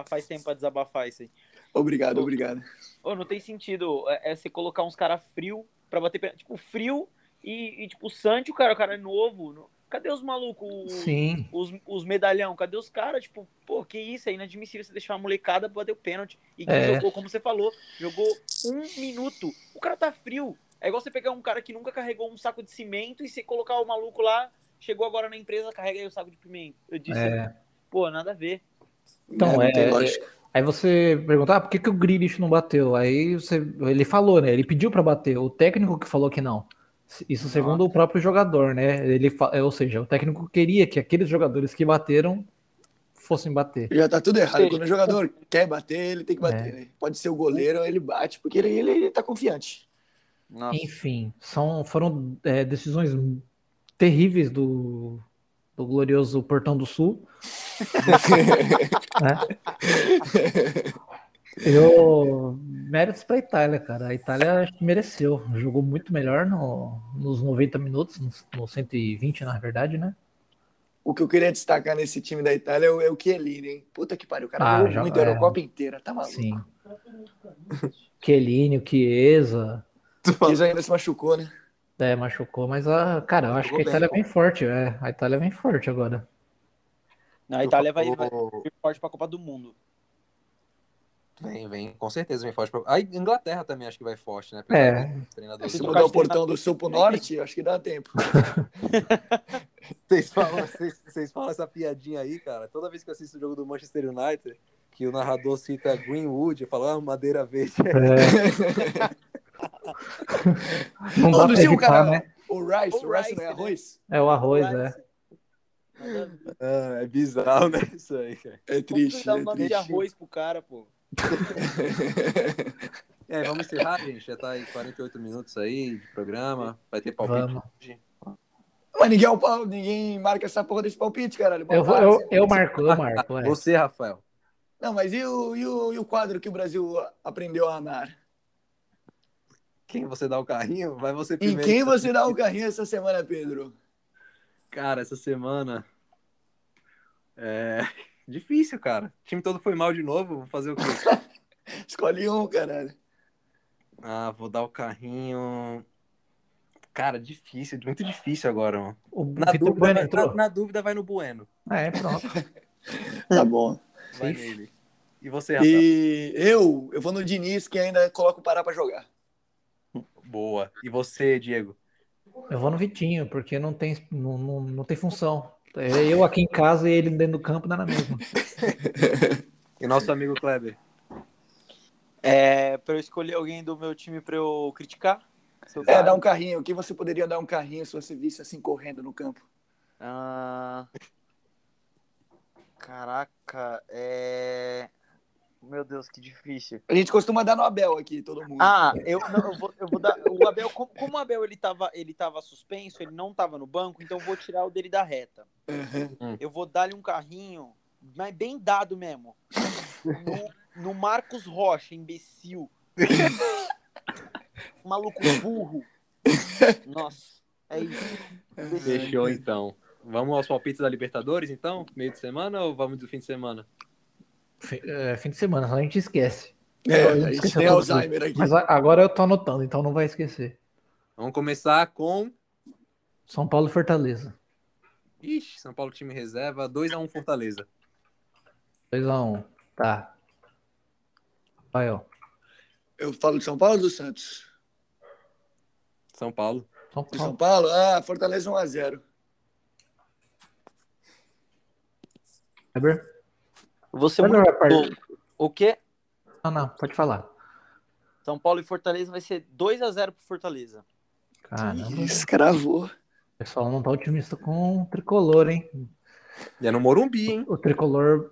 faz tempo pra desabafar isso aí. Obrigado, obrigado. Oh, não tem sentido é, é você colocar uns caras frio pra bater, tipo, frio e, e tipo, o Santi, o cara, o cara é novo, Cadê os malucos? Sim. Os, os medalhão? Cadê os caras? Tipo, pô, que isso? É inadmissível você deixar uma molecada pra bater o pênalti. E quem é. jogou, como você falou, jogou um minuto. O cara tá frio. É igual você pegar um cara que nunca carregou um saco de cimento e você colocar o maluco lá, chegou agora na empresa, carrega aí o saco de pimenta. Eu disse, é. pô, nada a ver. Então, é, é Aí você pergunta, ah, por que, que o Grealish não bateu? Aí você, ele falou, né? Ele pediu para bater. O técnico que falou que não. Isso segundo Nossa. o próprio jogador, né? Ele, é, ou seja, o técnico queria que aqueles jogadores que bateram fossem bater. Já tá tudo errado. Quando o jogador quer bater, ele tem que bater. É. Né? Pode ser o goleiro, ele bate, porque ele, ele tá confiante. Nossa. Enfim, são, foram é, decisões terríveis do, do glorioso Portão do Sul. né? Eu. Méritos pra Itália, cara. A Itália mereceu. Jogou muito melhor no, nos 90 minutos, nos, no 120, na verdade, né? O que eu queria destacar nesse time da Itália é o, é Chiellini, hein? Puta que pariu, o cara ah, jogou já, muito, é... a Eurocopa inteira, tá maluco. Sim. Chiellini, o Chiesa. Chiesa ainda se machucou, né? É, machucou, mas, a, cara, eu acho que a Itália bem, é bem forte, é. A Itália é bem forte agora. Não, a Itália vai, vai vir forte pra Copa do Mundo. Vem, vem, com certeza vem forte. A Inglaterra também acho que vai forte, né? É. Se mudar o portão do sul pro norte, acho que dá tempo. vocês, falam, vocês, vocês falam essa piadinha aí, cara. Toda vez que eu assisto o jogo do Manchester United, que o narrador cita Greenwood, eu falo, ah, madeira verde. É. não dá pra evitar, cara, né? O rice, o, o rice, rice não é arroz? É o arroz, é. Ah, é bizarro, né? Isso aí, cara. É triste. Como dá um nome de arroz pro cara, pô? é, vamos encerrar, gente. Já tá aí 48 minutos aí de programa. Vai ter palpite. Mas ninguém, é ninguém marca essa porra desse palpite, caralho. Eu, vou, eu, eu marco, eu marco. É. Você, Rafael. Não, mas e o, e, o, e o quadro que o Brasil aprendeu a amar? Quem você dá o carrinho? Vai você primeiro. Em quem você dá o carrinho essa semana, Pedro? Cara, essa semana. É... Difícil, cara. O time todo foi mal de novo. Vou fazer o quê? Escolhe um, caralho. Ah, vou dar o carrinho. Cara, difícil, muito difícil agora, mano. O Na dúvida, Bueno vai, entrou. na, na dúvida vai no Bueno. É, pronto. Tá bom. Vai nele. E você, Rafael? E eu, eu vou no Diniz, que ainda coloca o Pará pra jogar. Boa. E você, Diego? Eu vou no Vitinho, porque não tem, não, não, não tem função. É eu aqui em casa e ele dentro do campo, não é na mesma. E nosso amigo Kleber? É, pra eu escolher alguém do meu time pra eu criticar? É, cara? dar um carrinho. O que você poderia dar um carrinho se você visse assim correndo no campo? Ah, Caraca, é. Meu Deus, que difícil. A gente costuma dar no Abel aqui, todo mundo. Ah, eu, não, eu, vou, eu vou dar. O Abel, como, como o Abel ele tava, ele tava suspenso, ele não tava no banco, então eu vou tirar o dele da reta. Uhum. Eu vou dar-lhe um carrinho, mas bem dado mesmo. No, no Marcos Rocha, imbecil. Maluco burro. Nossa, é isso. Imbecil. Fechou, então. Vamos aos palpites da Libertadores, então? Meio de semana ou vamos do fim de semana? É, fim de semana, senão a gente esquece. É, a gente esqueci tem tudo. Alzheimer aqui. Mas a- agora eu tô anotando, então não vai esquecer. Vamos começar com. São Paulo e Fortaleza. Ixi, São Paulo time reserva, 2x1 Fortaleza. 2x1. Tá. Rafael. Eu falo de São Paulo ou do Santos? São Paulo. São De São Paulo. Paulo? Ah, Fortaleza 1x0. Weber? Você Weber muito vai par- O quê? Não, não, pode falar. São Paulo e Fortaleza vai ser 2 a 0 pro Fortaleza. Caramba. O Escravou. pessoal não tá otimista com o tricolor, hein? E é no Morumbi, hein? O tricolor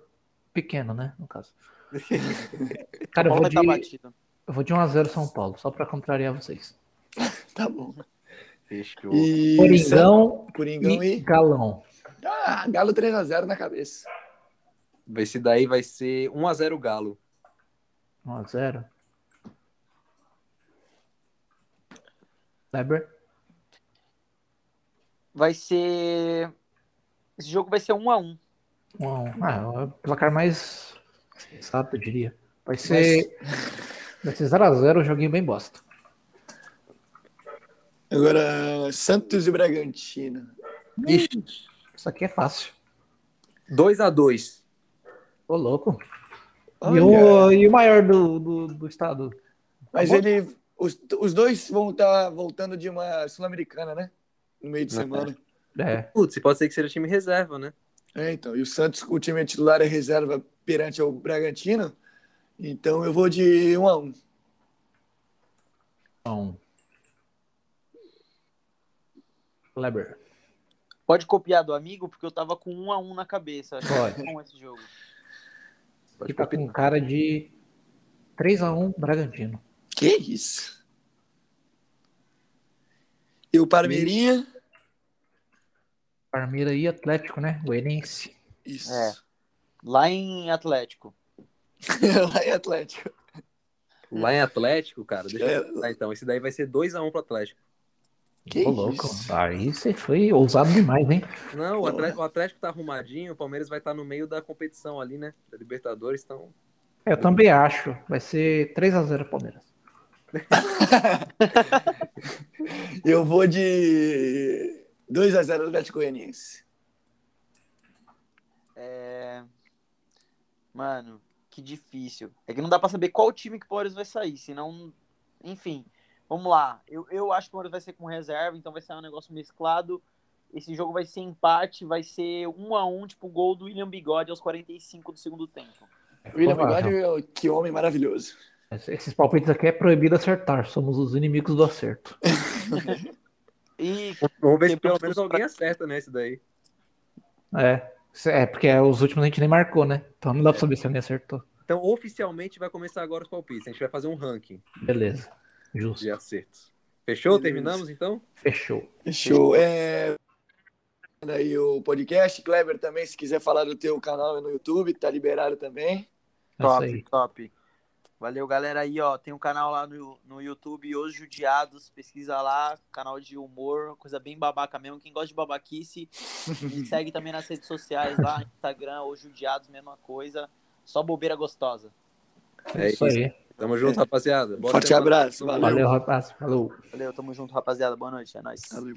pequeno, né? No caso. Cara, eu Paulo vou de, eu vou de 1x0 São Paulo, só pra contrariar vocês. Tá bom. Fechou. E Coringão Coringão e e. Galão. Ah, Galo 3x0 na cabeça. Esse daí vai ser 1x0 Galo. 1x0. Weber? Vai ser. Esse jogo vai ser 1 a 1 1x1. Ah, é o placar mais sensato, eu diria. Vai ser. Vai ser 0x0, um joguinho bem bosta. Agora, Santos e Bragantino. Ixi, Isso aqui é fácil. 2x2. Ô, louco. E o, e o maior do, do, do estado? Mas Acabou? ele. Os, os dois vão estar voltando de uma Sul-Americana, né? No meio de Não. semana. É. Putz, pode ser que seja time reserva, né? É, então. E o Santos, o time titular é reserva perante ao Bragantino. Então eu vou de 1 a 1 Então. Kleber. Pode copiar do amigo, porque eu tava com 1 a 1 na cabeça. Acho que Pode. é bom esse jogo. Pode Fica palpitar. com cara de 3x1 Bragantino. Que isso? E o Parmeirinha? Parmeira e Atlético, né? Goianiense. Isso. É. Lá em Atlético. Lá em Atlético. Lá em Atlético, cara, deixa É. eu pensar então. Esse daí vai ser 2x1 pro Atlético. Que Ô, louco. isso? Aí você foi ousado demais, hein? Não, o Atlético, o Atlético tá arrumadinho, o Palmeiras vai estar no meio da competição ali, né? Da Libertadores, então. Eu também acho. Vai ser 3x0 Palmeiras. Eu vou de 2 a 0 Atlético Goianiense. É... Mano, que difícil. É que não dá pra saber qual time que o Palmeiras vai sair, senão. Enfim, vamos lá. Eu, eu acho que o Palmeiras vai ser com reserva, então vai ser um negócio mesclado. Esse jogo vai ser empate, vai ser um a um, tipo gol do William Bigode aos 45 do segundo tempo. William. Bigode, que homem maravilhoso. Esses palpites aqui é proibido acertar. Somos os inimigos do acerto. E Vamos ver se pelo menos pra- alguém acerta nesse daí. É. É, porque os últimos a gente nem marcou, né? Então não dá pra saber se alguém acertou. Então, oficialmente, vai começar agora os palpites. A gente vai fazer um ranking Beleza. Justo. de acertos. Fechou? Beleza. Terminamos, então? Fechou. Show. É... Aí o podcast, Kleber também, se quiser falar do teu canal no YouTube, tá liberado também. É isso top, top. Valeu, galera aí, ó. Tem um canal lá no, no YouTube, Os Judiados. Pesquisa lá, canal de humor, coisa bem babaca mesmo. Quem gosta de babaquice, me segue também nas redes sociais lá, Instagram, Os Judiados, mesma coisa. Só bobeira gostosa. É isso aí. Tamo junto, rapaziada. Boa Forte semana. abraço. Valeu. valeu, rapaz. Falou. Valeu, tamo junto, rapaziada. Boa noite. É nóis. Valeu.